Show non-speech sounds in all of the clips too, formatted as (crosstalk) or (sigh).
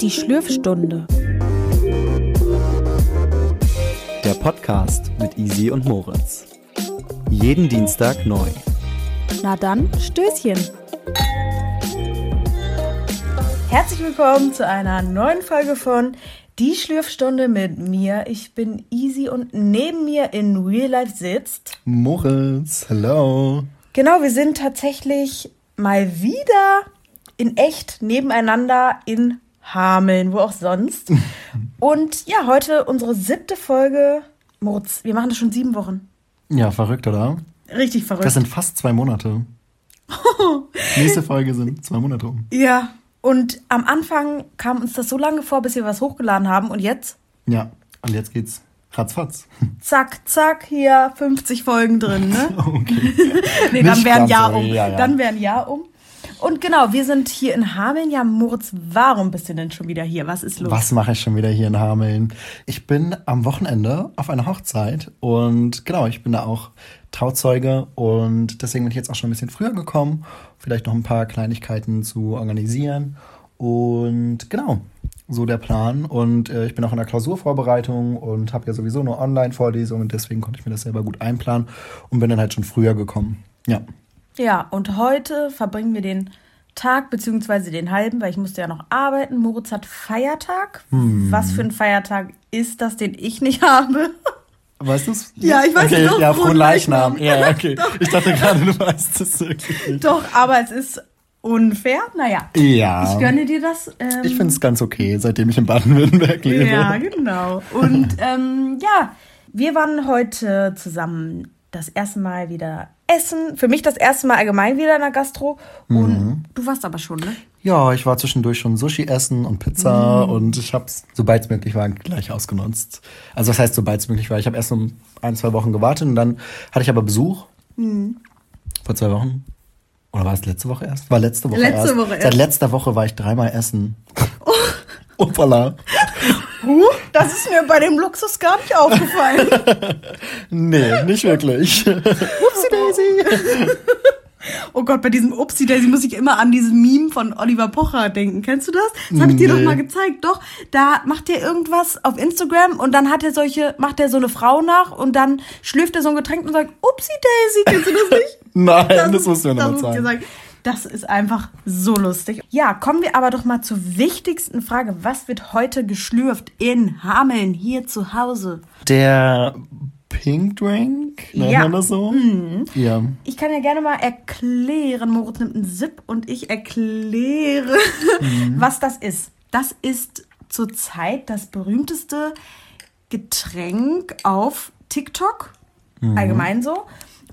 Die Schlürfstunde. Der Podcast mit Easy und Moritz. Jeden Dienstag neu. Na dann, Stößchen. Herzlich willkommen zu einer neuen Folge von Die Schlürfstunde mit mir. Ich bin Easy und neben mir in Real Life sitzt. Moritz, hello. Genau, wir sind tatsächlich mal wieder in echt nebeneinander in Hameln, wo auch sonst. (laughs) Und ja, heute unsere siebte Folge. Moritz, wir machen das schon sieben Wochen. Ja, verrückt, oder? Richtig verrückt. Das sind fast zwei Monate. (laughs) Nächste Folge sind zwei Monate um. Ja, und am Anfang kam uns das so lange vor, bis wir was hochgeladen haben. Und jetzt, Ja, und jetzt geht's ratzfatz. zack, zack, hier 50 Folgen drin, ne? (laughs) Okay. (laughs) nee, dann Nicht wäre ein Jahr um. ja, ja. Dann wäre ein Jahr um. Und genau, wir sind hier in Hameln. Ja, Moritz, warum bist du denn schon wieder hier? Was ist los? Was mache ich schon wieder hier in Hameln? Ich bin am Wochenende auf einer Hochzeit und genau, ich bin da auch Trauzeuge und deswegen bin ich jetzt auch schon ein bisschen früher gekommen, vielleicht noch ein paar Kleinigkeiten zu organisieren und genau, so der Plan und äh, ich bin auch in der Klausurvorbereitung und habe ja sowieso nur Online-Vorlesungen und deswegen konnte ich mir das selber gut einplanen und bin dann halt schon früher gekommen. Ja. Ja, und heute verbringen wir den Tag beziehungsweise den halben, weil ich musste ja noch arbeiten. Moritz hat Feiertag. Hm. Was für ein Feiertag ist das, den ich nicht (laughs) habe? Weißt du's? Ja, ich weiß okay, es doch. Ja, frohen Leichnam. Ja, (laughs) okay. Ich dachte gerade, du weißt es wirklich nicht. Doch, aber es ist unfair. Naja, Ja. ich gönne dir das. Ähm, Ich finde es ganz okay, seitdem ich in Baden-Württemberg lebe. Ja, genau. Und (laughs) ähm, ja, wir waren heute zusammen das erste Mal wieder essen. Für mich das erste Mal allgemein wieder in der Gastro. Und Mhm. du warst aber schon, ne? Ja, ich war zwischendurch schon Sushi essen und Pizza Mm. und ich hab's, sobald es möglich war, gleich ausgenutzt. Also was heißt, sobald es möglich war? Ich habe erst um ein, zwei Wochen gewartet und dann hatte ich aber Besuch. Mm. Vor zwei Wochen. Oder war es letzte Woche erst? War letzte Woche Letzte erst. Woche Seit erst. letzter Woche war ich dreimal essen. Oh. (laughs) Hoppala. Huh, das ist mir bei dem Luxus gar nicht aufgefallen. (laughs) Nee, nicht wirklich. Upsi Daisy. (laughs) oh Gott, bei diesem Upsi Daisy muss ich immer an dieses Meme von Oliver Pocher denken. Kennst du das? Das habe ich dir Nee. doch mal gezeigt. Doch, da macht er irgendwas auf Instagram und dann hat er solche, macht er so eine Frau nach und dann schlürft er so ein Getränk und sagt, Upsi Daisy, kennst du das nicht? (laughs) Nein, das, musst du mir das nochmal dir zeigen. sagen. Das ist einfach so lustig. Ja, kommen wir aber doch mal zur wichtigsten Frage. Was wird heute geschlürft in Hameln, hier zu Hause? Der Pink Drink, nennt Ja. man das so? Ja. Ich kann ja gerne mal erklären, Moritz nimmt einen Sip und ich erkläre, (laughs) was das ist. Das ist zurzeit das berühmteste Getränk auf TikTok, allgemein so.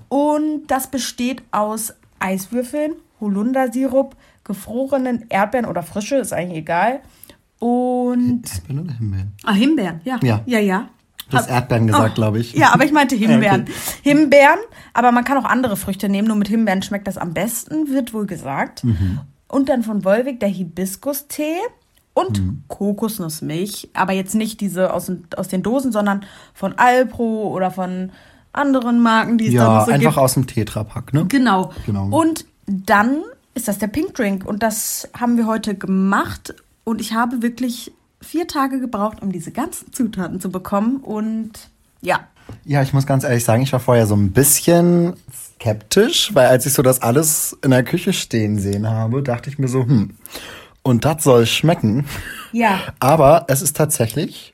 Und das besteht aus Eiswürfeln, Holundersirup, gefrorenen Erdbeeren oder frische, ist eigentlich egal. Und Erdbeeren oder Himbeeren? ah, Himbeeren, ja. Ja. Ja, ja. Du hast Erdbeeren gesagt, Oh, glaube ich. Ja, aber ich meinte (laughs) Himbeeren. Okay. Himbeeren, aber man kann auch andere Früchte nehmen, nur mit Himbeeren schmeckt das am besten, wird wohl gesagt. Mhm. Und dann von Wolwig der Hibiskus-Tee und Mhm. Kokosnussmilch. Aber jetzt nicht diese aus, den- aus den Dosen, sondern von Alpro oder von anderen Marken, die es da Ja, noch so einfach gibt. aus dem Tetrapack, ne? Genau. Genau. Und dann ist das der Pink Drink. Und das haben wir heute gemacht. Und ich habe wirklich vier Tage gebraucht, um diese ganzen Zutaten zu bekommen. Und ja. Ja, ich muss ganz ehrlich sagen, ich war vorher so ein bisschen skeptisch, weil als ich so das alles in der Küche stehen sehen habe, dachte ich mir so, hm, und das soll schmecken. Ja. Aber es ist tatsächlich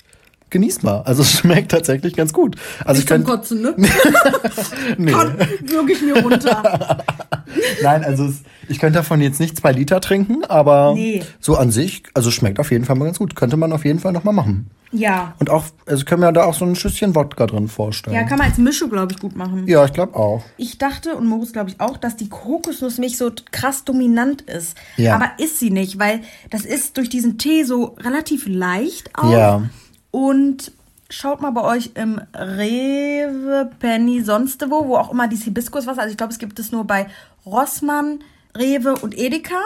genießbar. Also es schmeckt tatsächlich ganz gut. Also ich zum könnte, Kotzen, ne? (laughs) nee. (laughs) Kann wirklich mir runter. (laughs) Nein, also es, ich könnte davon jetzt nicht zwei Liter trinken, aber Nee. so an sich, also schmeckt auf jeden Fall mal ganz gut. Könnte man auf jeden Fall nochmal machen. Ja. Und auch, also können wir da auch so ein Schüsschen Wodka drin vorstellen. Ja, kann man als Mische, glaube ich, gut machen. Ja, ich glaube auch. Ich dachte, und Moritz glaube ich auch, dass die Kokosnussmilch so krass dominant ist. Ja. Aber ist sie nicht, weil das ist durch diesen Tee so relativ leicht auch. Ja. Und schaut mal bei euch im Rewe, Penny, sonst wo, wo auch immer dieses Hibiskuswasser, also ich glaube, es gibt es nur bei Rossmann, Rewe und Edeka.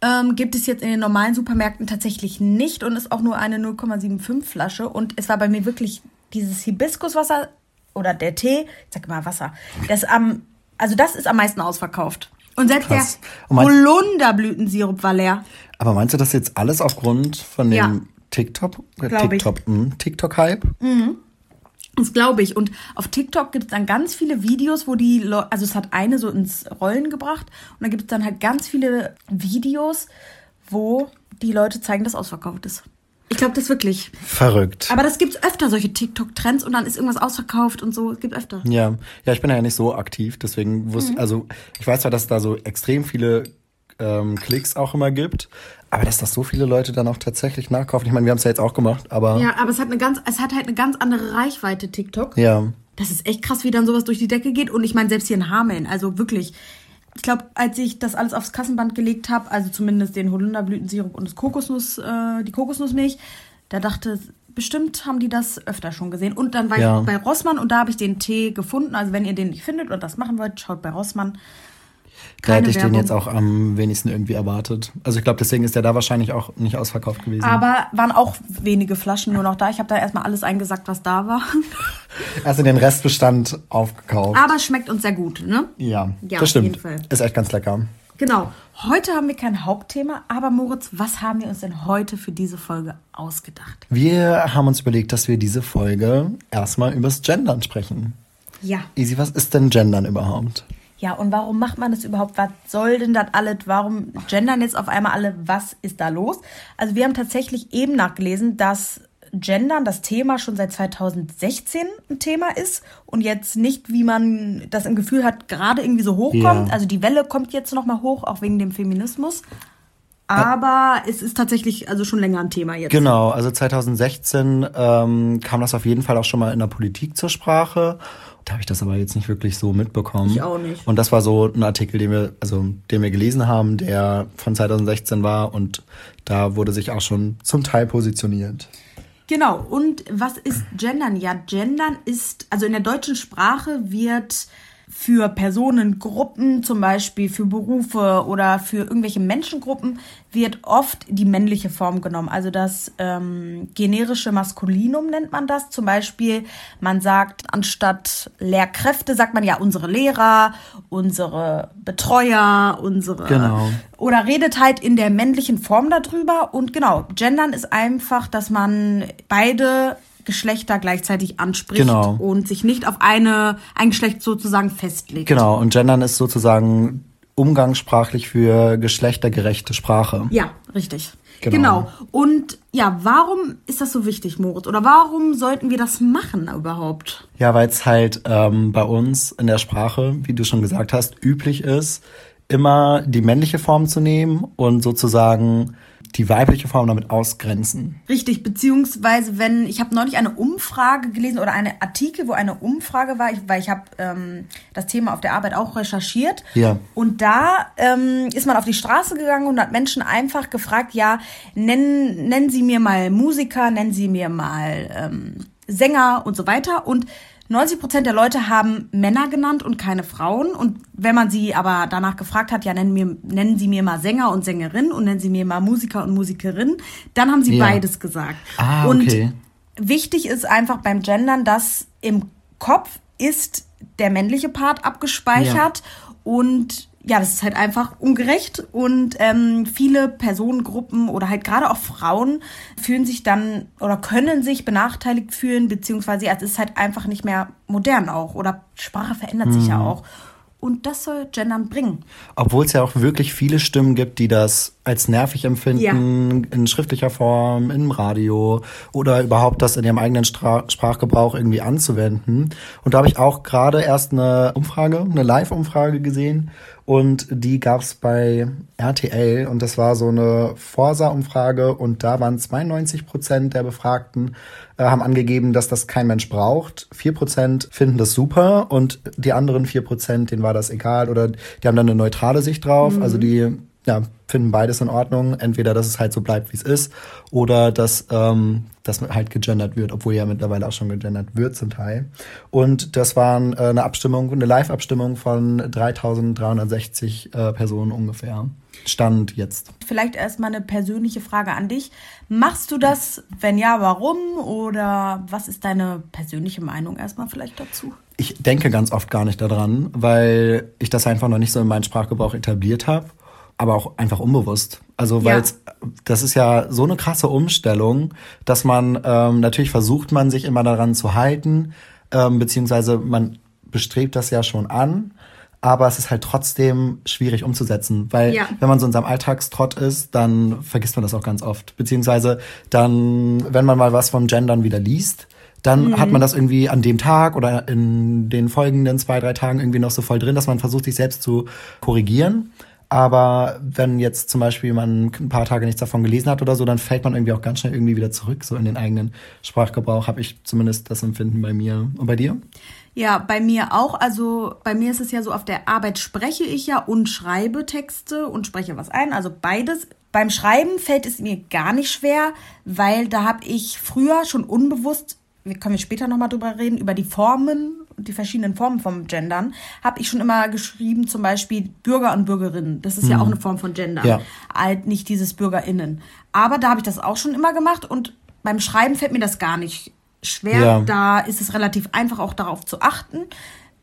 Ähm, gibt es jetzt in den normalen Supermärkten tatsächlich nicht und ist auch nur eine 0,75 Flasche. Und es war bei mir wirklich dieses Hibiskuswasser oder der Tee, ich sag mal Wasser, das am Also das ist am meisten ausverkauft. Und selbst Krass. der Holunderblütensirup war leer. Aber meinst du das jetzt alles aufgrund von dem Ja. TikTok, äh. TikTok, hm, TikTok-Hype? Das glaube ich. Und auf TikTok gibt es dann ganz viele Videos, wo die Leute, also es hat eine so ins Rollen gebracht und dann gibt es dann halt ganz viele Videos, wo die Leute zeigen, dass ausverkauft ist. Ich glaube das wirklich. Verrückt. Aber das gibt's öfter, solche TikTok-Trends und dann ist irgendwas ausverkauft und so. Es gibt öfter. Ja, ja, ich bin ja nicht so aktiv, deswegen wusste Mhm. also ich weiß zwar, dass es da so extrem viele ähm, Klicks auch immer gibt, aber dass das so viele Leute dann auch tatsächlich nachkaufen. Ich meine, wir haben es ja jetzt auch gemacht, aber Ja, aber es hat eine ganz, es hat halt eine ganz andere Reichweite, TikTok. ja. Das ist echt krass, wie dann sowas durch die Decke geht. Und ich meine, selbst hier in Hameln, also wirklich. Ich glaube, als ich das alles aufs Kassenband gelegt habe, also zumindest den Holunderblütensirup und das Kokosnuss, äh, die Kokosnussmilch, da dachte bestimmt haben die das öfter schon gesehen. Und dann war Ja. ich bei Rossmann und da habe ich den Tee gefunden. Also wenn ihr den nicht findet und das machen wollt, schaut bei Rossmann. Da hätte ich Werbung. den jetzt auch am wenigsten irgendwie erwartet. Also ich glaube, deswegen ist der da wahrscheinlich auch nicht ausverkauft gewesen. Aber waren auch wenige Flaschen nur noch da. Ich habe da erstmal alles eingesackt, was da war. (laughs) Also den Restbestand aufgekauft. Aber schmeckt uns sehr gut, ne? ja, Ja, das stimmt. Ist echt ganz lecker. Genau. Heute haben wir kein Hauptthema, aber Moritz, was haben wir uns denn heute für diese Folge ausgedacht? Wir haben uns überlegt, dass wir diese Folge erstmal übers Gendern sprechen. Ja. Easy, was ist denn Gendern überhaupt? Ja, und warum macht man das überhaupt? Was soll denn das alles? Warum gendern jetzt auf einmal alle? Was ist da los? Also wir haben tatsächlich eben nachgelesen, dass Gendern das Thema schon seit 2016 ein Thema ist und jetzt nicht, wie man das im Gefühl hat, gerade irgendwie so hochkommt. Ja. Also die Welle kommt jetzt nochmal hoch, auch wegen dem Feminismus. Aber es ist tatsächlich also schon länger ein Thema jetzt. Genau, also 2016 ähm, kam das auf jeden Fall auch schon mal in der Politik zur Sprache. Da habe ich das aber jetzt nicht wirklich so mitbekommen. Ich auch nicht. Und das war so ein Artikel, den wir, also den wir gelesen haben, der von 2016 war und da wurde sich auch schon zum Teil positioniert. Genau, und was ist Gendern? Ja, Gendern ist, also in der deutschen Sprache wird für Personengruppen, zum Beispiel für Berufe oder für irgendwelche Menschengruppen, wird oft die männliche Form genommen. Also das ähm, generische Maskulinum nennt man das. Zum Beispiel, man sagt anstatt Lehrkräfte, sagt man ja unsere Lehrer, unsere Betreuer, unsere Genau. oder redet halt in der männlichen Form darüber. Und genau, gendern ist einfach, dass man beide Geschlechter gleichzeitig anspricht Genau. und sich nicht auf eine, ein Geschlecht sozusagen festlegt. Genau, und Gendern ist sozusagen umgangssprachlich für geschlechtergerechte Sprache. Ja, richtig. Genau. Genau. Und ja, warum ist das so wichtig, Moritz? Oder warum sollten wir das machen überhaupt? Ja, weil es halt ähm, bei uns in der Sprache, wie du schon gesagt hast, üblich ist, immer die männliche Form zu nehmen und sozusagen die weibliche Form damit ausgrenzen. Richtig, beziehungsweise wenn, ich habe neulich eine Umfrage gelesen oder eine Artikel, wo eine Umfrage war, ich, weil ich habe ähm, das Thema auf der Arbeit auch recherchiert. Ja. Und da ähm, ist man auf die Straße gegangen und hat Menschen einfach gefragt, ja, nennen, nennen Sie mir mal Musiker, nennen Sie mir mal ähm, Sänger und so weiter. Und 90 Prozent der Leute haben Männer genannt und keine Frauen. Und wenn man sie aber danach gefragt hat, ja, nennen, mir, nennen Sie mir mal Sänger und Sängerin und nennen Sie mir mal Musiker und Musikerin, dann haben sie Ja. beides gesagt. Ah, und okay. wichtig ist einfach beim Gendern, dass im Kopf ist der männliche Part abgespeichert und ja, das ist halt einfach ungerecht und ähm, viele Personengruppen oder halt gerade auch Frauen fühlen sich dann oder können sich benachteiligt fühlen, beziehungsweise ja, es ist halt einfach nicht mehr modern auch oder Sprache verändert sich Mhm. ja auch. Und das soll Gendern bringen. Obwohl es ja auch wirklich viele Stimmen gibt, die das als nervig empfinden, in schriftlicher Form, im Radio oder überhaupt das in ihrem eigenen Stra Sprachgebrauch irgendwie anzuwenden. Und da habe ich auch gerade erst eine Umfrage, eine Live-Umfrage gesehen und die gab es bei RTL und das war so eine Forsa-Umfrage. Und da waren 92 Prozent der Befragten äh, haben angegeben, dass das kein Mensch braucht. 4 Prozent finden das super. Und die anderen 4 Prozent, denen war das egal. Oder die haben dann eine neutrale Sicht drauf. Also die ja, finden beides in Ordnung. Entweder, dass es halt so bleibt, wie es ist, oder dass ähm, das halt gegendert wird, obwohl ja mittlerweile auch schon gegendert wird zum Teil. Und das war äh, eine Abstimmung, eine Live-Abstimmung von 3360 äh, Personen ungefähr. Stand jetzt. Vielleicht erstmal eine persönliche Frage an dich. Machst du das? Wenn ja, warum? Oder was ist deine persönliche Meinung erstmal vielleicht dazu? ich denke ganz oft gar nicht daran, weil ich das einfach noch nicht so in meinen Sprachgebrauch etabliert habe, aber auch einfach unbewusst. Also weil ja. das ist ja so eine krasse Umstellung, dass man ähm, natürlich versucht man sich immer daran zu halten, ähm, beziehungsweise man bestrebt das ja schon an, aber es ist halt trotzdem schwierig umzusetzen, weil ja. wenn man so in seinem Alltagstrott ist, dann vergisst man das auch ganz oft, beziehungsweise dann, wenn man mal was vom Gendern wieder liest, dann mhm. hat man das irgendwie an dem Tag oder in den folgenden zwei, drei Tagen irgendwie noch so voll drin, dass man versucht, sich selbst zu korrigieren. Aber wenn jetzt zum Beispiel man ein paar Tage nichts davon gelesen hat oder so, dann fällt man irgendwie auch ganz schnell irgendwie wieder zurück, so in den eigenen Sprachgebrauch, habe ich zumindest das Empfinden bei mir. Und bei dir? Ja, bei mir auch. Also bei mir ist es ja so, auf der Arbeit spreche ich ja und schreibe Texte und spreche was ein. Also beides. Beim Schreiben fällt es mir gar nicht schwer, weil da habe ich früher schon unbewusst wir können wir später nochmal drüber reden, über die Formen, die verschiedenen Formen vom Gendern, habe ich schon immer geschrieben, zum Beispiel Bürger und Bürgerinnen. Das ist mhm. ja auch eine Form von Gendern. Ja. Halt nicht dieses BürgerInnen. Aber da habe ich das auch schon immer gemacht und beim Schreiben fällt mir das gar nicht schwer. Ja. Da ist es relativ einfach, auch darauf zu achten.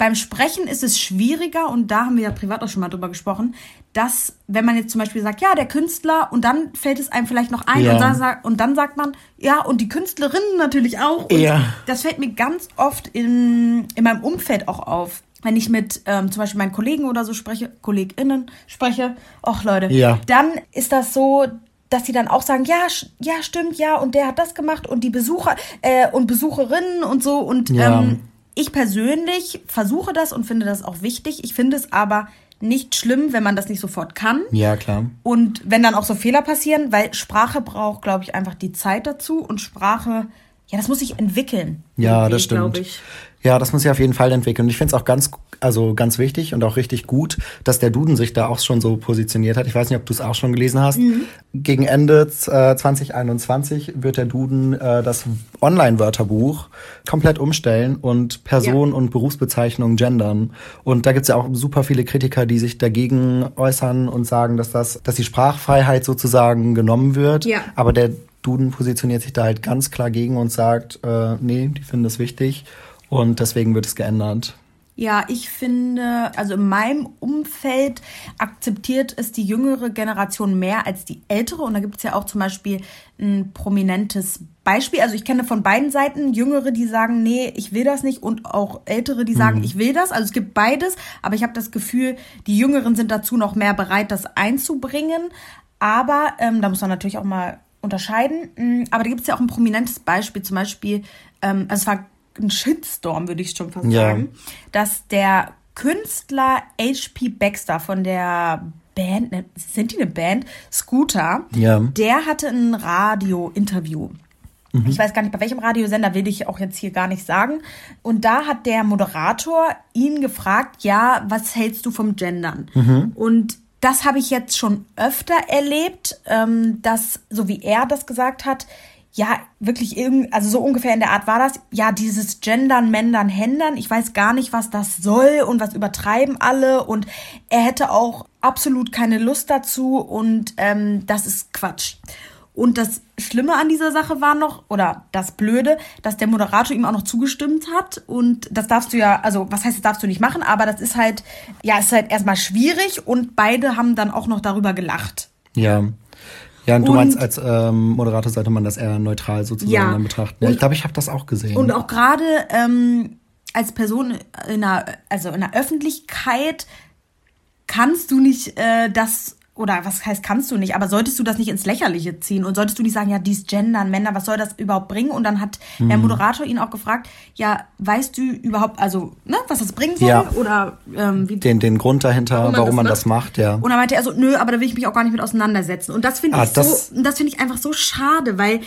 Beim Sprechen ist es schwieriger, und da haben wir ja privat auch schon mal drüber gesprochen, dass, wenn man jetzt zum Beispiel sagt, ja, der Künstler, und dann fällt es einem vielleicht noch ein, ja. und, dann, und, dann, sagt man, ja, und die Künstlerinnen natürlich auch. Und ja. das fällt mir ganz oft in, in meinem Umfeld auch auf. Wenn ich mit ähm, zum Beispiel meinen Kollegen oder so spreche, KollegInnen spreche, ach Leute, ja. dann ist das so, dass sie dann auch sagen, ja, ja, stimmt, ja, und der hat das gemacht und die Besucher äh, und Besucherinnen und so und ja. ähm, ich persönlich versuche das und finde das auch wichtig. Ich finde es aber nicht schlimm, wenn man das nicht sofort kann. Ja, klar. Und wenn dann auch so Fehler passieren, weil Sprache braucht, glaube ich, einfach die Zeit dazu und Sprache, ja, das muss sich entwickeln. Ja, das stimmt. Ich. Ja, das muss sich auf jeden Fall entwickeln. Und ich finde es auch ganz, also ganz wichtig und auch richtig gut, dass der Duden sich da auch schon so positioniert hat. Ich weiß nicht, ob du es auch schon gelesen hast. Mhm. Gegen Ende äh, 2021 wird der Duden äh, das Online-Wörterbuch komplett umstellen und Personen ja. und Berufsbezeichnungen gendern. Und da gibt's ja auch super viele Kritiker, die sich dagegen äußern und sagen, dass das, dass die Sprachfreiheit sozusagen genommen wird. Ja. Aber der Duden positioniert sich da halt ganz klar gegen und sagt, äh, nee, die finden das wichtig und deswegen wird es geändert. Ja, ich finde, also in meinem Umfeld akzeptiert es die jüngere Generation mehr als die ältere. Und da gibt es ja auch zum Beispiel ein prominentes Beispiel. Also ich kenne von beiden Seiten Jüngere, die sagen, nee, ich will das nicht. Und auch Ältere, die sagen, mhm. ich will das. Also es gibt beides. Aber ich habe das Gefühl, die Jüngeren sind dazu noch mehr bereit, das einzubringen. Aber ähm, da muss man natürlich auch mal unterscheiden. Mm, aber da gibt es ja auch ein prominentes Beispiel. Zum Beispiel, ähm, also es war ein Shitstorm, würde ich schon fast ja. sagen, dass der Künstler H.P. Baxter von der Band, ne, sind die eine Band? Scooter, ja. der hatte ein Radio-Interview. Mhm. Ich weiß gar nicht, bei welchem Radiosender will ich auch jetzt hier gar nicht sagen. Und da hat der Moderator ihn gefragt, ja, was hältst du vom Gendern? Mhm. Und das habe ich jetzt schon öfter erlebt, ähm, dass, so wie er das gesagt hat, ja, wirklich irgend, also so ungefähr in der Art war das. Ja, dieses Gendern, Mändern, Händern. Ich weiß gar nicht, was das soll und was übertreiben alle. Und er hätte auch absolut keine Lust dazu und ähm, das ist Quatsch. Und das Schlimme an dieser Sache war noch, oder das Blöde, dass der Moderator ihm auch noch zugestimmt hat. Und das darfst du ja, also was heißt, das darfst du nicht machen, aber das ist halt, ja, ist halt erstmal schwierig und beide haben dann auch noch darüber gelacht. Ja. Ja, und du und, meinst, als ähm, Moderator sollte man das eher neutral sozusagen ja, dann betrachten. Ja, ich glaube, ich habe das auch gesehen. Und auch gerade ähm, als Person in einer, also in der Öffentlichkeit kannst du nicht äh, das oder was heißt kannst du nicht, aber solltest du das nicht ins Lächerliche ziehen und solltest du nicht sagen, ja, dies Gendern, Männer, was soll das überhaupt bringen? Und dann hat mhm. der Moderator ihn auch gefragt, ja, weißt du überhaupt, also, ne, was das bringen soll? Ja. Oder ähm, wie den, den Grund dahinter, warum man, warum das, man das, macht, ja. Und dann meinte er so, nö, aber da will ich mich auch gar nicht mit auseinandersetzen. Und das finde ah, ich das so, das finde ich einfach so schade, weil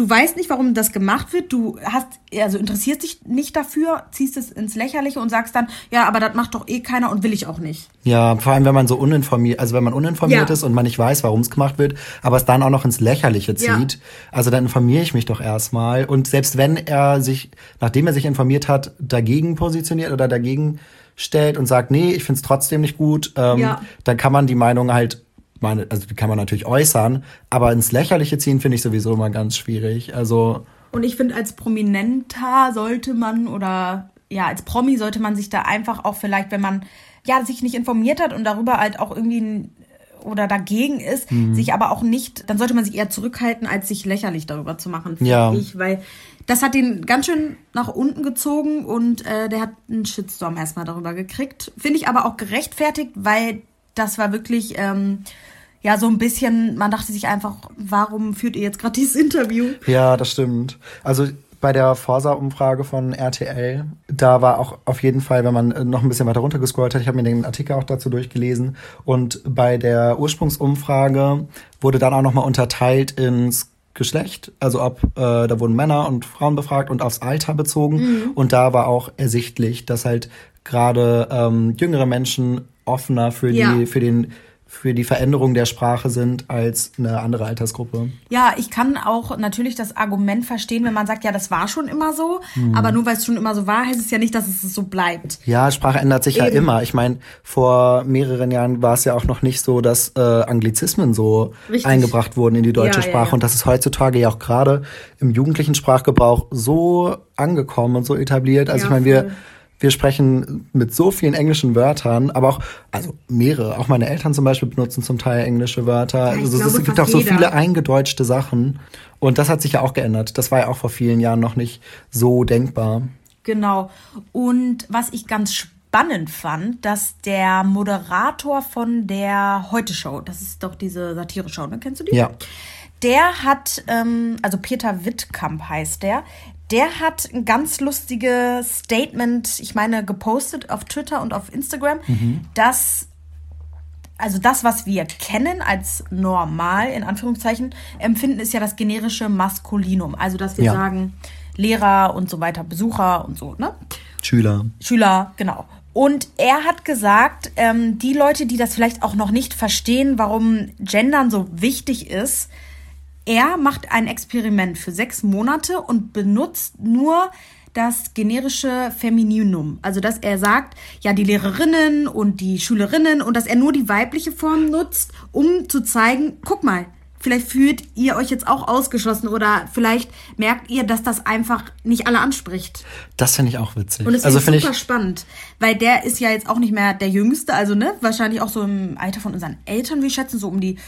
du weißt nicht, warum das gemacht wird, du hast, also interessierst dich nicht dafür, ziehst es ins Lächerliche und sagst dann, ja, aber das macht doch eh keiner und will ich auch nicht. Ja, vor allem, wenn man so uninformiert, also wenn man uninformiert ja. ist und man nicht weiß, warum es gemacht wird, aber es dann auch noch ins Lächerliche zieht, ja. also dann informiere ich mich doch erstmal. Und selbst wenn er sich, nachdem er sich informiert hat, dagegen positioniert oder dagegen stellt und sagt, nee, ich finde es trotzdem nicht gut, ähm, ja. dann kann man die Meinung halt meine, also die kann man natürlich äußern, aber ins Lächerliche ziehen finde ich sowieso immer ganz schwierig. Also. Und ich finde, als Prominenter sollte man oder ja, als Promi sollte man sich da einfach auch vielleicht, wenn man ja sich nicht informiert hat und darüber halt auch irgendwie oder dagegen ist, mhm. sich aber auch nicht, dann sollte man sich eher zurückhalten, als sich lächerlich darüber zu machen, finde ja. ich, weil das hat ihn ganz schön nach unten gezogen und äh, der hat einen Shitstorm erstmal darüber gekriegt. Finde ich aber auch gerechtfertigt, weil das war wirklich ähm, ja so ein bisschen, man dachte sich einfach, warum führt ihr jetzt gerade dieses Interview? Ja, das stimmt. Also bei der Forsa-Umfrage von RTL. Da war auch auf jeden Fall, wenn man noch ein bisschen weiter runtergescrollt hat, ich habe mir den Artikel auch dazu durchgelesen. Und bei der Ursprungsumfrage wurde dann auch nochmal unterteilt ins Geschlecht, also ob äh, da wurden Männer und Frauen befragt und aufs Alter bezogen. Mhm. Und da war auch ersichtlich, dass halt gerade ähm, jüngere Menschen offener für ja. die für den für die Veränderung der Sprache sind als eine andere Altersgruppe. Ja, ich kann auch natürlich das Argument verstehen, wenn man sagt, ja, das war schon immer so, mhm. aber nur weil es schon immer so war, heißt es ja nicht, dass es so bleibt. Ja, Sprache ändert sich Eben. ja immer. Ich meine, vor mehreren Jahren war es ja auch noch nicht so, dass äh, Anglizismen so Richtig. eingebracht wurden in die deutsche ja, Sprache ja, ja. und das ist heutzutage ja auch gerade im jugendlichen Sprachgebrauch so angekommen und so etabliert. Also ich meine, wir wir sprechen mit so vielen englischen Wörtern, aber auch, also mehrere, auch meine Eltern zum Beispiel benutzen zum Teil englische Wörter. also glaube, es gibt auch so viele eingedeutschte Sachen. Und das hat sich ja auch geändert. Das war ja auch vor vielen Jahren noch nicht so denkbar. Genau. Und was ich ganz spannend fand, dass der Moderator von der Heute-Show, das ist doch diese Satire-Show, ne? Kennst du die? Ja. Der hat, ähm, also Peter Wittkamp heißt der, der hat ein ganz lustiges Statement, ich meine, gepostet auf Twitter und auf Instagram, mhm. dass also das, was wir kennen als normal, in Anführungszeichen, empfinden, ist ja das generische Maskulinum. Also, dass wir ja. sagen, Lehrer und so weiter, Besucher und so, ne? Schüler. Schüler, genau. Und er hat gesagt, ähm, die Leute, die das vielleicht auch noch nicht verstehen, warum Gendern so wichtig ist, er macht ein Experiment für sechs Monate und benutzt nur das generische Femininum. Also, dass er sagt, ja, die Lehrerinnen und die Schülerinnen und dass er nur die weibliche Form nutzt, um zu zeigen, guck mal, vielleicht fühlt ihr euch jetzt auch ausgeschlossen oder vielleicht merkt ihr, dass das einfach nicht alle anspricht. Das finde ich auch witzig. Und das also finde ich super spannend, weil der ist ja jetzt auch nicht mehr der Jüngste, also ne, wahrscheinlich auch so im Alter von unseren Eltern, wir schätzen, so um die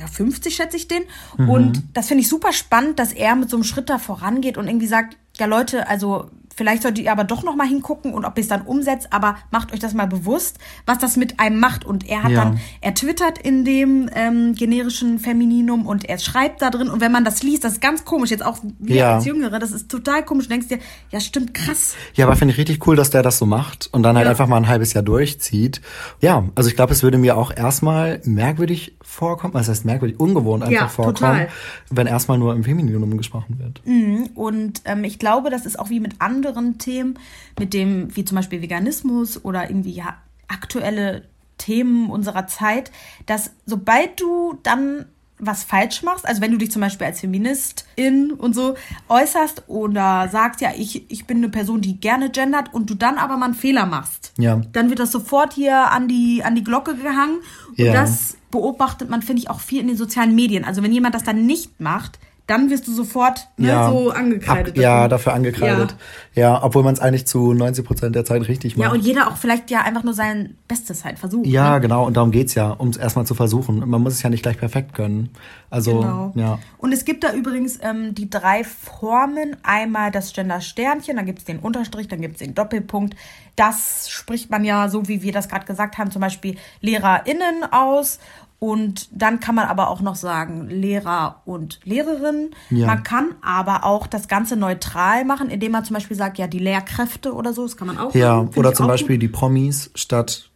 ja, 50 schätze ich den. Mhm. Und das finde ich super spannend, dass er mit so einem Schritt da vorangeht und irgendwie sagt, ja Leute, also Vielleicht solltet ihr aber doch noch mal hingucken und ob ihr es dann umsetzt, aber macht euch das mal bewusst, was das mit einem macht. Und er hat ja. dann, er twittert in dem ähm, generischen Femininum und er schreibt da drin. Und wenn man das liest, das ist ganz komisch, jetzt auch wir ja. als Jüngere, das ist total komisch. Du denkst dir, ja, stimmt, krass. Ja, aber finde ich richtig cool, dass der das so macht und dann halt ja. einfach mal ein halbes Jahr durchzieht. Ja, also ich glaube, es würde mir auch erstmal merkwürdig vorkommen, was heißt merkwürdig, ungewohnt einfach vorkommen, total. wenn erstmal nur im Femininum gesprochen wird. Mhm. Und ähm, ich glaube, das ist auch wie mit anderen anderen Themen, mit dem, wie zum Beispiel Veganismus oder irgendwie ja, aktuelle Themen unserer Zeit, dass sobald du dann was falsch machst, also wenn du dich zum Beispiel als Feministin und so äußerst oder sagst, ja, ich, ich bin eine Person, die gerne gendert und du dann aber mal einen Fehler machst, ja. dann wird das sofort hier an die, an die Glocke gehangen und ja. das beobachtet man, finde ich, auch viel in den sozialen Medien. Also wenn jemand das dann nicht macht, dann wirst du sofort ne, ja, so angekreidet. Ab, ja, dafür angekreidet. Ja, ja obwohl man es eigentlich zu 90 Prozent der Zeit richtig macht. Ja, und jeder auch vielleicht ja einfach nur sein Bestes halt versucht. Ja, ne? genau. Und darum geht's ja, um es erstmal zu versuchen. Man muss es ja nicht gleich perfekt können. Also, genau. ja. Und es gibt da übrigens ähm, die drei Formen. Einmal das Gender-Sternchen, dann gibt's den Unterstrich, dann gibt's den Doppelpunkt. Das spricht man ja, so wie wir das gerade gesagt haben, zum Beispiel LehrerInnen aus und dann kann man aber auch noch sagen, Lehrer und Lehrerin. Ja. Man kann aber auch das Ganze neutral machen, indem man zum Beispiel sagt, ja, die Lehrkräfte oder so, das kann man auch Ja, machen, oder zum Beispiel gut. die Promis statt,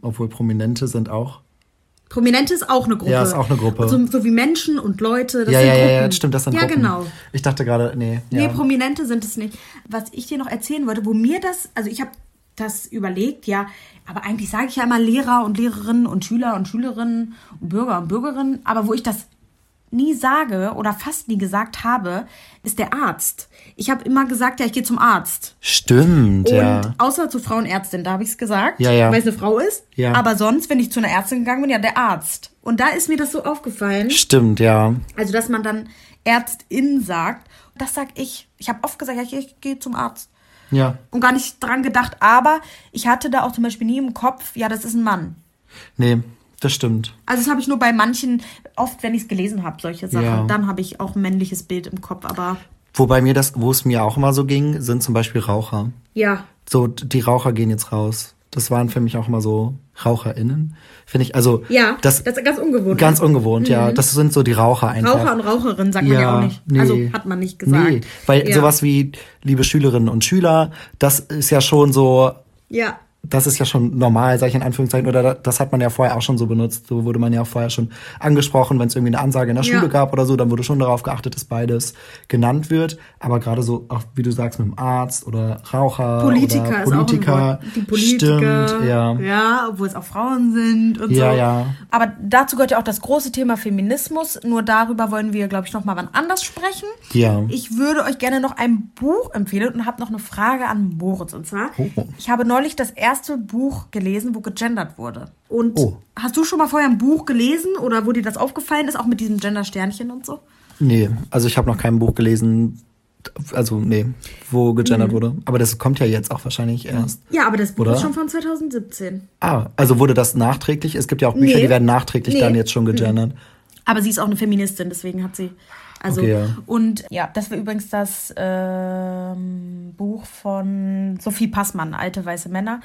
obwohl Prominente sind auch. Prominente ist auch eine Gruppe. Ja, ist auch eine Gruppe. So, so wie Menschen und Leute. Das ja, sind ja, Gruppen. ja, stimmt, das sind ja, Gruppen. Ja, genau. Ich dachte gerade, nee. Ja. Nee, Prominente sind es nicht. Was ich dir noch erzählen wollte, wo mir das, also ich habe das überlegt, ja, aber eigentlich sage ich ja immer Lehrer und Lehrerinnen und Schüler und Schülerinnen und Bürger und Bürgerinnen, aber wo ich das nie sage oder fast nie gesagt habe, ist der Arzt. Ich habe immer gesagt, ja, ich gehe zum Arzt. Stimmt, und ja. Außer zur Frauenärztin, da habe ich es gesagt, ja, ja. weil es eine Frau ist. Ja. Aber sonst, wenn ich zu einer Ärztin gegangen bin, ja, der Arzt. Und da ist mir das so aufgefallen. Stimmt, ja. Also, dass man dann Ärztin sagt. Das sag ich. Ich habe oft gesagt, ja, ich, ich gehe zum Arzt. Ja. Und gar nicht dran gedacht, aber ich hatte da auch zum Beispiel nie im Kopf, ja, das ist ein Mann. Nee, das stimmt. Also das habe ich nur bei manchen, oft wenn ich es gelesen habe, solche Sachen. Ja. Dann habe ich auch ein männliches Bild im Kopf, aber Wobei mir das, wo es mir auch immer so ging, sind zum Beispiel Raucher. ja. So, die Raucher gehen jetzt raus. Das waren für mich auch immer so RaucherInnen. Finde ich, also. Ja, das, das ist ganz ungewohnt. Ganz ungewohnt, ja. Das sind so die Raucher einfach. Raucher und Raucherin sagt man ja auch nicht. nee. Also hat man nicht gesagt. Nee, weil ja. sowas wie liebe Schülerinnen und Schüler, das ist ja schon so, Ja. Das ist ja schon normal, sag ich in Anführungszeichen, oder da- das hat man ja vorher auch schon so benutzt. So wurde man ja auch vorher schon angesprochen, wenn es irgendwie eine Ansage in der Ja. Schule gab oder so, dann wurde schon darauf geachtet, dass beides genannt wird. Aber gerade so, auch wie du sagst, mit dem Arzt oder Raucher Politiker oder ist Politiker, auch ein Wort. Die Politiker. stimmt, ja. Ja, obwohl es auch Frauen sind und Ja, so. ja. Aber dazu gehört ja auch das große Thema Feminismus. Nur darüber wollen wir, glaube ich, noch mal wann anders sprechen. Ja. Ich würde euch gerne noch ein Buch empfehlen und habe noch eine Frage an Moritz. Und zwar, Oh. ich habe neulich das erste Buch gelesen, wo gegendert wurde. Und Oh. hast du schon mal vorher ein Buch gelesen oder wo dir das aufgefallen ist, auch mit diesem Gender-Sternchen und so? Nee, also ich habe noch kein Buch gelesen, also nee, wo Mhm. gegendert wurde. Aber das kommt ja jetzt auch wahrscheinlich erst. Ja, aber das Buch Oder? ist schon von 2017. Ah, also wurde das nachträglich? Es gibt ja auch Bücher, Nee. die werden nachträglich Nee. dann jetzt schon gegendert. Aber sie ist auch eine Feministin, deswegen hat sie. Also, Okay, ja. und ja, das war übrigens das ähm, Buch von Sophie Passmann, Alte weiße Männer.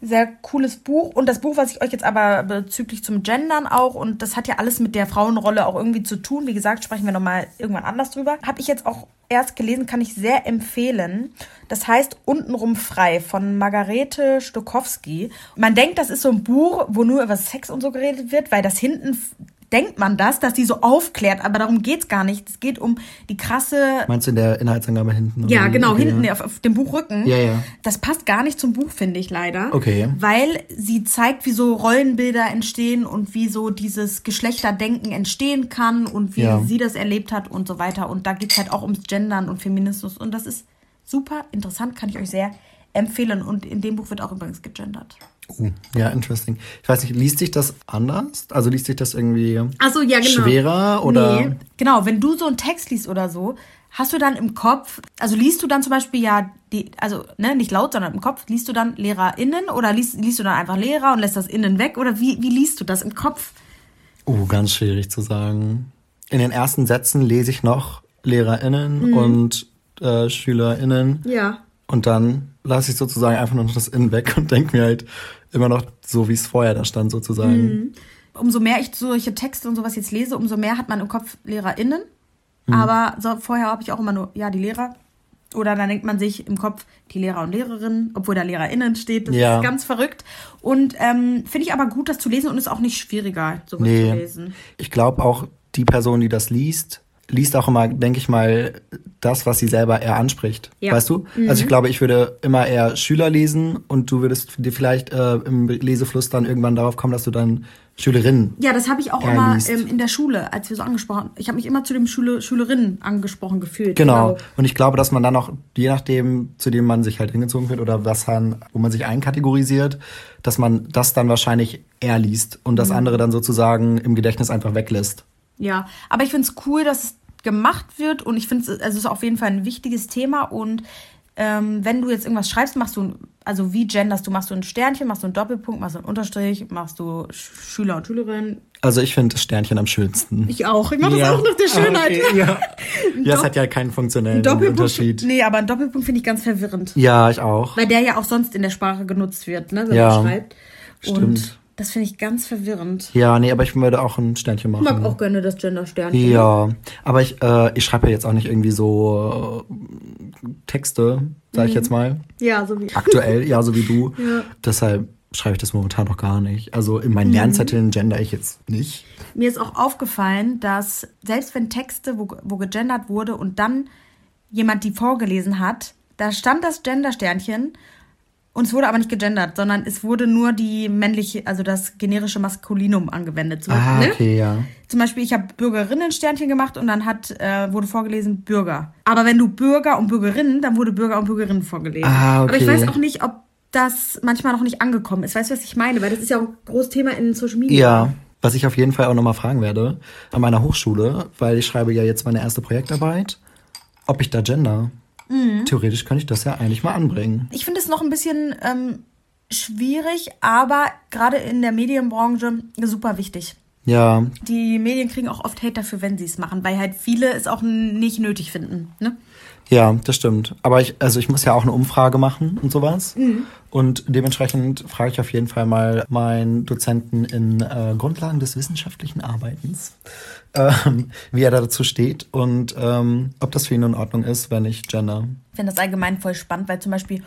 Sehr cooles Buch. Und das Buch, was ich euch jetzt aber bezüglich zum Gendern auch, und das hat ja alles mit der Frauenrolle auch irgendwie zu tun. Wie gesagt, sprechen wir nochmal irgendwann anders drüber. Habe ich jetzt auch erst gelesen, kann ich sehr empfehlen. Das heißt Untenrum frei von Margarete Stokowski. Man denkt, das ist so ein Buch, wo nur über Sex und so geredet wird, weil das hinten denkt man das, dass die so aufklärt, aber darum geht's gar nicht. Es geht um die krasse Meinst du in der Inhaltsangabe hinten? ja, genau, Okay, hinten ja. auf, auf dem Buchrücken. Ja, ja. Das passt gar nicht zum Buch, finde ich leider. Okay. Weil sie zeigt, wie so Rollenbilder entstehen und wie so dieses Geschlechterdenken entstehen kann und wie Ja. sie das erlebt hat und so weiter. Und da geht's halt auch ums Gendern und Feminismus. Und das ist super interessant, kann ich euch sehr empfehlen. Und in dem Buch wird auch übrigens gegendert. Uh, ja, interesting. Ich weiß nicht, liest sich das anders? Also liest sich das irgendwie Achso, ja, genau. schwerer oder? Nee, genau, wenn du so einen Text liest oder so, hast du dann im Kopf, also liest du dann zum Beispiel ja, die, also ne, nicht laut, sondern im Kopf, liest du dann LehrerInnen oder liest, liest du dann einfach Lehrer und lässt das innen weg oder wie, wie liest du das im Kopf? Uh, ganz schwierig zu sagen. In den ersten Sätzen lese ich noch LehrerInnen und äh, SchülerInnen. Ja. Und dann lasse ich sozusagen einfach nur noch das Innen weg und denke mir halt immer noch so, wie es vorher da stand, sozusagen. Umso mehr ich solche Texte und sowas jetzt lese, umso mehr hat man im Kopf LehrerInnen. Aber so, vorher habe ich auch immer nur, ja, die Lehrer. Oder dann denkt man sich im Kopf die Lehrer und Lehrerinnen, obwohl da LehrerInnen steht. Das Ja. ist ganz verrückt. Und ähm, finde ich aber gut, das zu lesen und ist auch nicht schwieriger, sowas zu Nee. lesen. Ich glaube auch, die Person, die das liest, liest auch immer, denke ich mal, das, was sie selber eher anspricht. Ja. Weißt du? Also ich glaube, ich würde immer eher Schüler lesen und du würdest dir vielleicht äh, im Lesefluss dann irgendwann darauf kommen, dass du dann Schülerinnen. Ja, das habe ich auch immer ähm, in der Schule, als wir so angesprochen Ich habe mich immer zu dem Schüler, Schülerinnen angesprochen gefühlt. Genau. Und ich glaube, dass man dann auch, je nachdem, zu dem man sich halt hingezogen wird oder was man, wo man sich einkategorisiert, dass man das dann wahrscheinlich eher liest und Mhm. das andere dann sozusagen im Gedächtnis einfach weglässt. Ja, aber ich finde es cool, dass es gemacht wird und ich finde es, also es ist auf jeden Fall ein wichtiges Thema und ähm, wenn du jetzt irgendwas schreibst, machst du, also wie genderst du? Machst du ein Sternchen, machst du einen Doppelpunkt, machst du einen Unterstrich, machst du Sch- Schüler und Schülerin? Also ich finde das Sternchen am schönsten. Ich auch. Ich mache Ja. das auch noch der Schönheit. Okay, (laughs) ja. ja, es hat ja keinen funktionellen Doppelpunkt. Unterschied. Nee, aber ein Doppelpunkt finde ich ganz verwirrend. Ja, ich auch. Weil der ja auch sonst in der Sprache genutzt wird, ne, wenn Ja, man schreibt. Und stimmt. Das finde ich ganz verwirrend. Ja, nee, aber ich würde auch ein Sternchen machen. Ich mag auch gerne das Gender-Sternchen. Ja, aber ich, äh, ich schreibe ja jetzt auch nicht irgendwie so äh, Texte, sag Mhm. ich jetzt mal. Ja, so wie. Aktuell, ja, so wie du. (laughs) Ja. Deshalb schreibe ich das momentan noch gar nicht. Also in Mhm. meinen Lernzetteln gender ich jetzt nicht. Mir ist auch aufgefallen, dass selbst wenn Texte, wo, wo gegendert wurde und dann jemand die vorgelesen hat, da stand das Gender-Sternchen und es wurde aber nicht gegendert, sondern es wurde nur die männliche, also das generische Maskulinum angewendet. Zum, Ah, ne? okay, ja. Zum Beispiel, ich habe Bürgerinnen-Sternchen gemacht und dann hat, äh, wurde vorgelesen Bürger. Aber wenn du Bürger und Bürgerinnen, dann wurde Bürger und Bürgerinnen vorgelesen. Ah, Aber ich okay. weiß auch nicht, ob das manchmal noch nicht angekommen ist. Weißt du, was ich meine? Weil das ist ja auch ein großes Thema in Social Media. Ja, was ich auf jeden Fall auch nochmal fragen werde, an meiner Hochschule, weil ich schreibe ja jetzt meine erste Projektarbeit, ob ich da gender. Mhm. Theoretisch könnte ich das ja eigentlich mal anbringen. Ich finde es noch ein bisschen ähm, schwierig, aber gerade in der Medienbranche super wichtig. Ja, Die Medien kriegen auch oft Hate dafür, wenn sie es machen, weil halt viele es auch nicht nötig finden. Ne? Ja, das stimmt. Aber ich, also ich muss ja auch eine Umfrage machen und sowas. Mhm. Und dementsprechend frage ich auf jeden Fall mal meinen Dozenten in äh, Grundlagen des wissenschaftlichen Arbeitens, ähm, wie er dazu steht und ähm, ob das für ihn in Ordnung ist, wenn ich gender. Ich finde das allgemein voll spannend, weil zum Beispiel,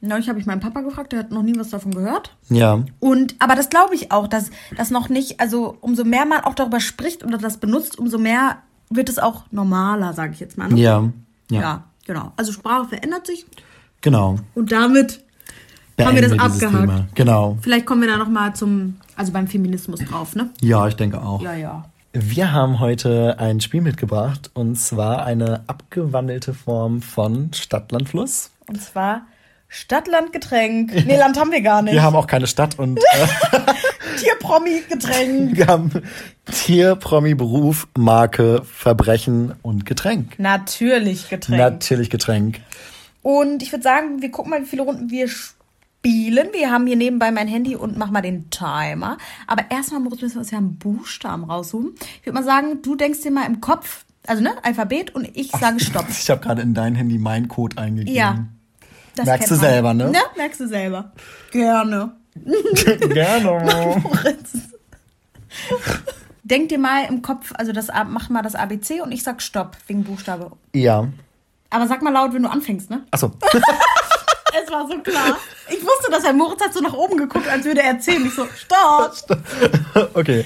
neulich habe ich meinen Papa gefragt, der hat noch nie was davon gehört. Ja, Und, aber das glaube ich auch, dass das noch nicht, also umso mehr man auch darüber spricht oder das benutzt, umso mehr wird es auch normaler, sage ich jetzt mal. Ne? ja, ja, ja, genau. Also Sprache verändert sich genau. und damit haben wir das Beenden abgehakt. Thema. Genau. Vielleicht kommen wir da nochmal zum, also beim Feminismus drauf, ne? Ja, ich denke auch. Ja, ja. Wir haben heute ein Spiel mitgebracht und zwar eine abgewandelte Form von Stadtlandfluss. Und zwar Stadt-Land-Getränk. Nee, Land haben wir gar nicht. Wir haben auch keine Stadt und äh, (laughs) Tier-Promi-Getränk. (laughs) wir haben Tier, Promi, Beruf, Marke, Verbrechen und Getränk. Natürlich Getränk. Natürlich Getränk. Und ich würde sagen, wir gucken mal, wie viele Runden wir spielen. Wir haben hier nebenbei mein Handy und machen mal den Timer. Aber erstmal Moritz, müssen wir uns ja einen Buchstaben raussuchen. Ich würde mal sagen, du denkst dir mal im Kopf, also ne, Alphabet und ich sage Stopp. (laughs) Ich habe gerade in dein Handy meinen Code eingegeben. Ja. Das Merkst du selber, ne? Ne, merkst du selber. Gerne. (laughs) Gerne. (laughs) Denk dir mal im Kopf, also das mach mal das ABC und ich sag Stopp wegen Buchstabe. Ja. Aber sag mal laut, wenn du anfängst, ne? Achso. (laughs) Es war so klar. Ich wusste, dass Herr Moritz hat so nach oben geguckt, als würde er erzählen. Ich so, Stopp. Okay.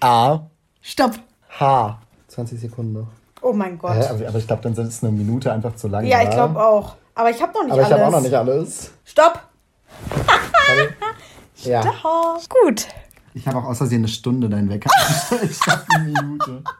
A, Stopp. H. 20 Sekunden noch. Oh mein Gott. Hä? Aber, aber ich glaube, dann sind es eine Minute einfach zu lang. Ja, ich glaube auch. Aber ich habe noch nicht Aber ich alles. habe auch noch nicht alles. Stopp. Ja. Oh, gut. Ich habe auch aus Versehen eine Stunde deinen Wecker. ich habe eine Minute. (laughs)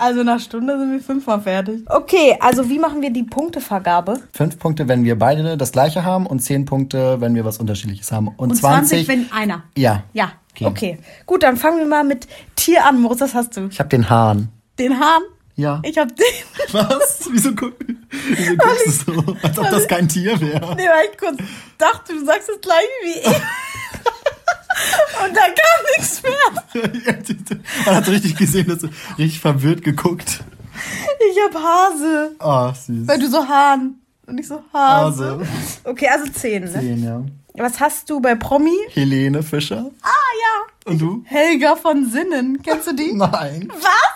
Also nach Stunde sind wir fünfmal fertig. Okay, also wie machen wir die Punktevergabe? Fünf Punkte, wenn wir beide das gleiche haben und zehn Punkte, wenn wir was Unterschiedliches haben. Und, Und 20, 20, wenn einer. Ja. Ja, Okay. okay. Gut, dann fangen wir mal mit Tier an. Moritz, was hast du? Ich habe den Hahn. Den Hahn? Ja. Ich hab den. (laughs) Was? Wieso, guck, wieso guckst du so? Als ob das kein Tier wäre. Nee, weil ich kurz dachte, du sagst das gleiche wie ich. (laughs) Und dann kam nichts mehr. (laughs) Man hat richtig gesehen, dass du richtig verwirrt geguckt. Ich hab Hase. Oh, süß. Weil du so Hahn. Und ich so Hase. Hase. Okay, also 10, ne? Zehn, ja. Was hast du bei Promi? Helene Fischer. Ah, ja. Und du? Helga von Sinnen. Kennst du die? Nein. Was?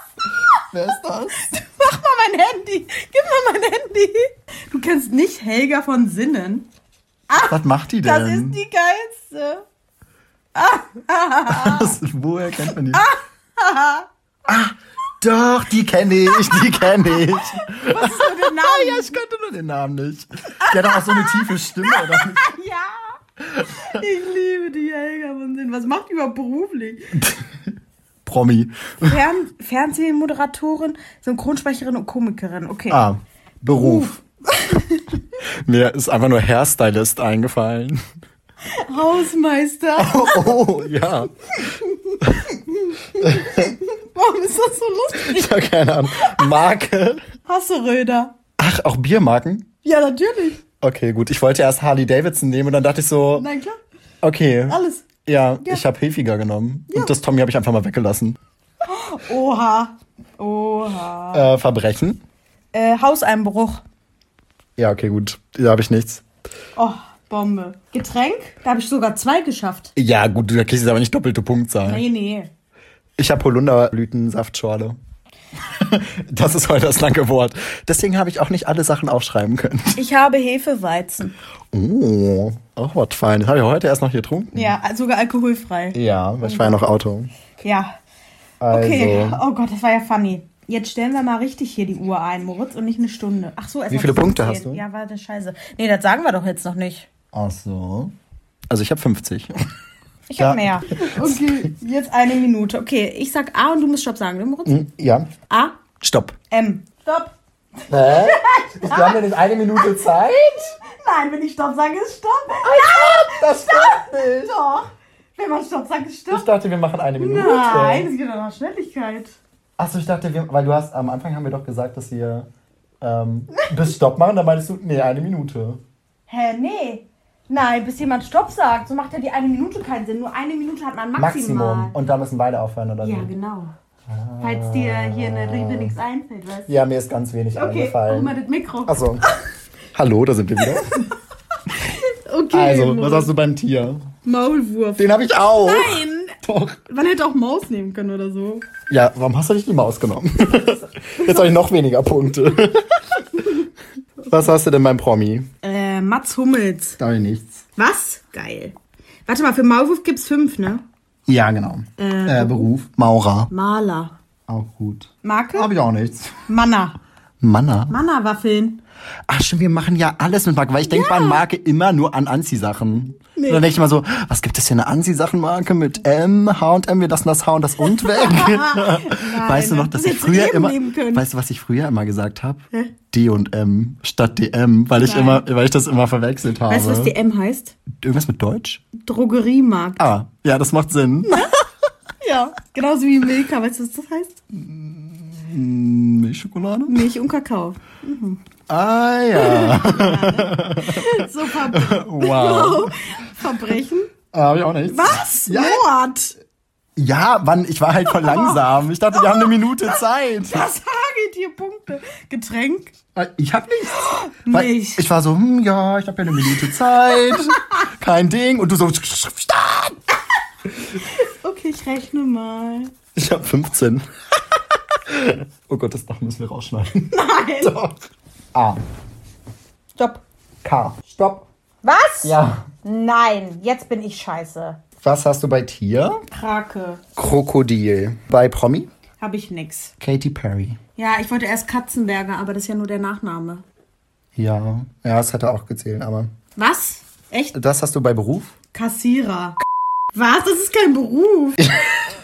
Wer ist das? (laughs) Mach mal mein Handy. Gib mal mein Handy. Du kennst nicht Helga von Sinnen. Was macht die Das ist denn? die geilste. (laughs) Was? Woher kennt man die? ah, doch, die kenne ich, die kenne ich. Was ist mit dem Ah, Namen? ja, ich kannte nur den Namen nicht. Die hat auch so eine tiefe Stimme, oder nicht? (laughs) Ja. Ich liebe die Helga von Sinnen. Was macht die überhaupt beruflich? Promi. Fern Fernsehmoderatorin, Synchronsprecherin und Komikerin. Okay. Ah, Beruf. (laughs) Mir ist einfach nur Hairstylist eingefallen. Hausmeister. (laughs) Oh, oh ja. (laughs) Warum ist das so lustig? Ich habe keine Ahnung. Marke. Hasseröder. Ach, auch Biermarken? Ja, natürlich. Okay, gut. Ich wollte erst Harley Davidson nehmen und dann dachte ich so, Na klar. okay. Alles. Ja, Ja. ich habe Hefiger genommen. Und das Tommy habe ich einfach mal weggelassen. Oha. Oha. Äh, Verbrechen? Äh, Hauseinbruch. Ja, okay, gut. Da habe ich nichts. Oh, Bombe. Getränk? Da habe ich sogar zwei geschafft. Ja, gut, da kriegst du aber nicht doppelte Punktzahl. Nee, nee. Ich habe Holunderblütensaftschorle. (laughs) Das ist heute das lange Wort. Deswegen habe ich auch nicht alle Sachen aufschreiben können. Ich habe Hefeweizen. Oh, auch was Feines. Habe ich heute erst noch hier getrunken? Ja, sogar alkoholfrei. Ja, weil ich war ja noch Auto. Ja. Also, Okay. Oh Gott, das war ja funny. Jetzt stellen wir mal richtig hier die Uhr ein, Moritz, und nicht eine Stunde. Ach so, erst Wie viele Punkte 15. hast du? Ja, warte, scheiße. Nee, das sagen wir doch jetzt noch nicht. Ach so. Also ich habe 50. Ich Ja. hab mehr. (laughs) Okay, jetzt eine Minute. Okay, ich sag A und du musst Stopp sagen, ne, Moritz? Hm, Ja. A, Stopp. M. Stopp. Hä? Ich glaube mir nicht eine Minute Zeit. Nein, wenn ich Stopp sage, ist Stopp. Das stimmt nicht. Doch. Wenn man Stopp sagt, ist Ich Stopp. dachte, wir machen eine Minute. Nein, es geht doch nach Schnelligkeit. Achso, ich dachte, wir, weil du hast am Anfang haben wir doch gesagt, dass wir ähm, bis Stopp machen, dann meinst du, nee, eine Minute. Hä, nee. Nein, bis jemand Stopp sagt. So macht ja die eine Minute keinen Sinn. Nur eine Minute hat man maximal. Maximum. Und da müssen beide aufhören, oder Ja, wie? genau. Falls dir hier in der Rede nichts einfällt, weißt du? Ja, mir ist ganz wenig Okay, eingefallen. mal das Mikro. Achso. (laughs) Hallo, da sind wir wieder. (laughs) Okay. Also, was hast du beim Tier? Maulwurf. Den habe ich auch. Nein! (laughs) Doch. Man hätte auch Maus nehmen können oder so. Ja, warum hast du nicht die Maus genommen? Jetzt habe ich noch weniger Punkte. Was hast du denn beim Promi? Äh, Mats Hummels. Da nichts. Was? Geil. Warte mal, für Maulwurf gibt's fünf, ne? Ja, genau. Äh, Beruf? Maurer. Maler. Auch gut. Marke? Habe ich auch nichts. Manna. Manna. Manna-Waffeln. Ach stimmt, wir machen ja alles mit Marke, weil ich denke bei Marke immer nur an Anziehsachen. Nee. Und dann denke ich immer so, was gibt es hier eine Anziehsachenmarke mit M, H&M, wir lassen das H und das und (laughs) weg. weißt du noch, dass das ich früher immer, weißt du, was ich früher immer gesagt habe? D und M statt DM, weil ich Nein. immer, weil ich das immer verwechselt habe. Weißt du, was DM heißt? Irgendwas mit Deutsch? Drogeriemarkt. Ah, ja, das macht Sinn. (laughs) Ja. Genauso wie Milka. Weißt du, was das heißt? Milchschokolade? Milch und Kakao. Ah ja, (laughs) So Ver wow. (laughs) Verbrechen. Ah, Habe ich auch nichts. Was? Ja. Mord. Ja, Mann, ich war halt voll langsam. Ich dachte, wir haben eine Minute (laughs) Zeit. Das geht hier Punkte. Getränk. Äh, Ich hab nichts. (gasps) Weil Nicht. Ich war so, hm, ja, ich habe ja eine Minute Zeit. Kein Ding. Und du so, Start. Okay, ich rechne mal. Ich habe 15. oh Gott, das Dach müssen wir rausschneiden. Nein. Doch. A. Stopp. K. Stopp. Was? Ja. Nein, jetzt bin ich scheiße. Was hast du bei Tier? Krake. Krokodil. Bei Promi? Hab ich nix. Katy Perry. Ja, ich wollte erst Katzenberger, aber das ist ja nur der Nachname. Ja. Ja, das hätte auch gezählt, aber. Was? Echt? Das hast du bei Beruf? Kassierer. Was? Das ist kein Beruf. (laughs)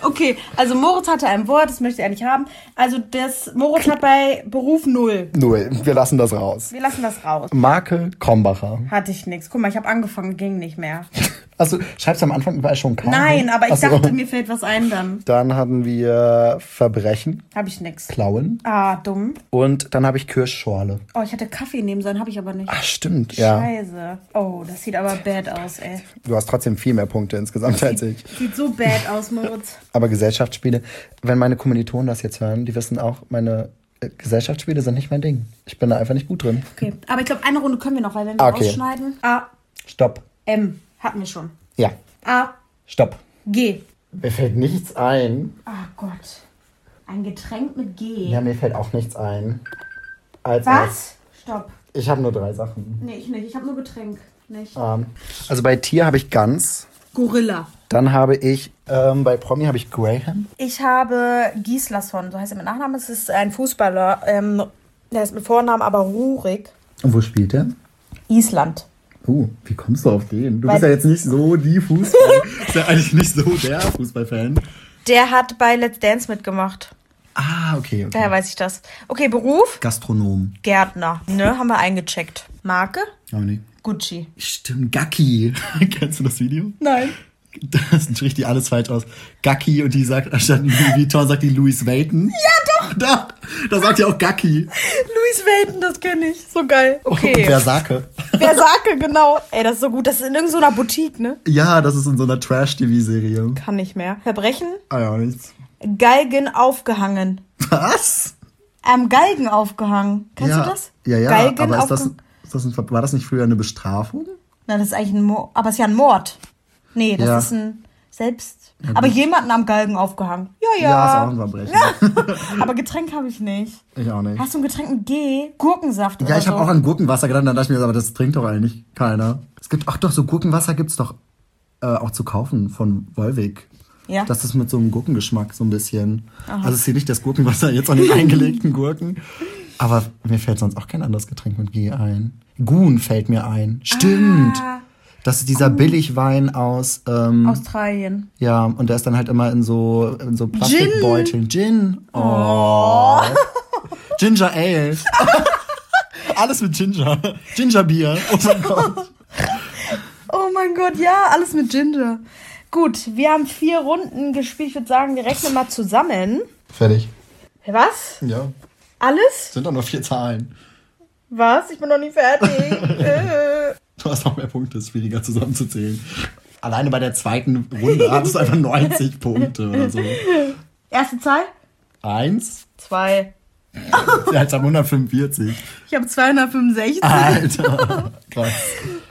Okay, also Moritz hatte ein Wort, das möchte er nicht haben. Also das Moritz hat bei Beruf null. Null. Wir lassen das raus. Wir lassen das raus. Marke Krombacher. Hatte ich nix. Guck mal, ich habe angefangen, ging nicht mehr. (laughs) Also, schreibst du am Anfang überall schon K? Nein, aber ich Ach so. dachte, (laughs) mir fällt was ein dann. Dann hatten wir Verbrechen, Habe ich nix. Klauen Ah, dumm. und dann habe ich Kirschschorle. Oh, ich hätte Kaffee nehmen sollen, habe ich aber nicht. Ach, stimmt, ja. Scheiße. Oh, das sieht aber bad aus, ey. Du hast trotzdem viel mehr Punkte insgesamt als ich. Sieht so bad aus, Moritz. (laughs) Aber Gesellschaftsspiele, wenn meine Kommilitonen das jetzt hören, die wissen auch, meine äh, Gesellschaftsspiele sind nicht mein Ding. Ich bin da einfach nicht gut drin. Okay, aber ich glaube, eine Runde können wir noch, weil wenn wir Ah, okay. ausschneiden. A, Stopp. M. Hatten wir schon. Ja. A, Stopp. G. Mir fällt nichts ein. Ah Gott. Ein Getränk mit G. Ja, mir fällt auch nichts ein. Als Was? Stopp. Ich habe nur drei Sachen. Nee, ich nicht. Ich habe nur Getränk. Nicht. Ähm, also bei Tier habe ich Gans. Gorilla. Dann habe ich, ähm, bei Promi habe ich Graham. Ich habe Gislason, so heißt er mit Nachnamen. Es ist ein Fußballer. Ähm, der ist mit Vornamen aber Rurik. Und wo spielt er? Island. Oh, wie kommst du auf den? Du Weil- bist ja jetzt nicht so die Fußball. (laughs) bist ja eigentlich nicht so der Fußballfan. Der hat bei Let's Dance mitgemacht. Ah, okay. okay. Daher weiß ich das. Okay, Beruf? Gastronom. Gärtner. Ne, haben wir eingecheckt. Marke? Aber nee. Gucci. Stimmt, Gacki. (laughs) Kennst du das Video? Nein. Das spricht die alles falsch aus. Gacki und die sagt, anstatt Louis Vuitton sagt die Louis Vuitton. Ja, doch. Da, da sagt die auch Gacki. Louis Vuitton, das kenne ich. So geil. Und Okay. Versake. Versake, genau. Ey, das ist so gut. Das ist in irgendeiner Boutique, ne? Ja, das ist in so einer Trash-TV-Serie. Kann nicht mehr. Verbrechen? Ah ja, nichts. Galgen aufgehangen. Was? Am Galgen aufgehangen. Kennst ja. du das? Ja, ja, Galgen aber ist das, aufgehangen. ist das ein, war das nicht früher eine Bestrafung? Na, das ist eigentlich ein Mord. Aber es ist ja ein Mord. Nee, das Ja. ist ein Selbst. aber jemanden am Galgen aufgehangen. Ja, ja. Ja, ist auch ein Verbrechen. (laughs) aber Getränk habe ich nicht. Ich auch nicht. Hast du ein Getränk mit G? Gurkensaft Ja, ich habe so? auch an Gurkenwasser gedacht, dann dachte ich mir, aber das trinkt doch eigentlich keiner. Es gibt, ach doch, so Gurkenwasser gibt's doch äh, auch zu kaufen von Wolwig. Ja. Das ist mit so einem Gurkengeschmack so ein bisschen. Also es ist hier nicht das Gurkenwasser jetzt an den (laughs) eingelegten Gurken. Aber mir fällt sonst auch kein anderes Getränk mit G ein. Gun fällt mir ein. Stimmt. Ah. Das ist dieser Billigwein aus, ähm, Australien. ja, und der ist dann halt immer in so, in so Plastikbeuteln. Gin. Oh. Ginger Ale. (laughs) Alles mit Ginger. Gingerbier. Oh mein Gott. Oh mein Gott, ja, alles mit Ginger. Gut, wir haben vier Runden gespielt. Ich würde sagen, wir rechnen mal zusammen. Fertig. Was? Ja. Alles? Sind doch nur vier Zahlen. Was? Ich bin noch nicht fertig. (laughs) Du hast noch mehr Punkte, ist schwieriger zusammenzuzählen. Alleine bei der zweiten Runde hattest du einfach 90 (laughs) Punkte oder so. Erste Zahl? Eins? Zwei. Ja, jetzt haben 145. Ich habe 265. Alter. (laughs) Krass.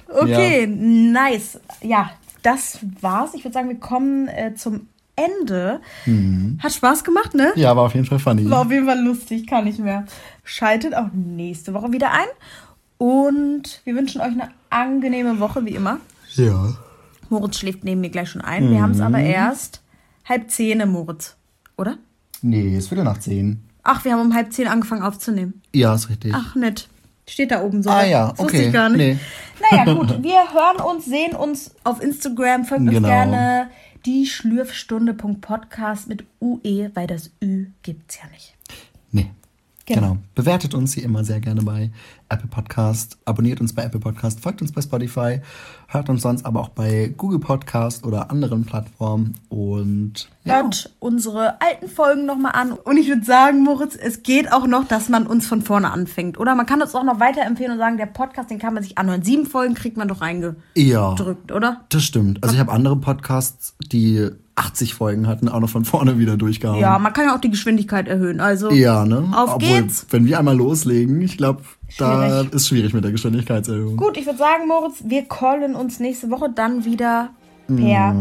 Okay, nice. Ja, das war's. Ich würde sagen, wir kommen äh, zum Ende. Hat Spaß gemacht, ne? Ja, war auf jeden Fall funny. War auf jeden Fall lustig, kann nicht mehr. Schaltet auch nächste Woche wieder ein. Und wir wünschen euch eine angenehme Woche, wie immer. Ja. Moritz schläft neben mir gleich schon ein. Wir haben es aber erst halb zehn, Moritz. Oder? Nee, ist wieder nach 10. Ach, wir haben um halb zehn angefangen aufzunehmen. Ja, ist richtig. Ach, nett. Steht da oben so. Ah, ja, Das wusste okay. ich gar nicht. Nee. Naja, (laughs) gut. Wir hören uns, sehen uns auf Instagram. Folgt uns Genau. gerne die Schlürfstunde.podcast mit UE, weil das Ü gibt's ja nicht. Nee. Genau. Genau. Bewertet uns hier immer sehr gerne bei Apple Podcast. Abonniert uns bei Apple Podcast. Folgt uns bei Spotify. Hört uns sonst aber auch bei Google Podcast oder anderen Plattformen. Und ja, Hört unsere alten Folgen nochmal an. Und ich würde sagen, Moritz, es geht auch noch, dass man uns von vorne anfängt. Oder man kann uns auch noch weiterempfehlen und sagen, der Podcast, den kann man sich anhören. Sieben Folgen kriegt man doch reingedrückt, ja oder? das stimmt. Also ich habe andere Podcasts, die 80 Folgen hatten, auch noch von vorne wieder durchgehauen. Ja, man kann ja auch die Geschwindigkeit erhöhen. Also Ja, ne? Auf Obwohl, geht's. Wenn wir einmal loslegen, ich glaube, da ist schwierig mit der Geschwindigkeitserhöhung. gut, ich würde sagen, Moritz, wir callen uns nächste Woche dann wieder per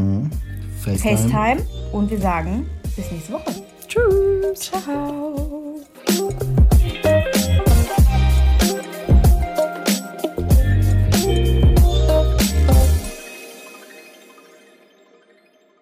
FaceTime. FaceTime. Und wir sagen bis nächste Woche. Tschüss. Ciao.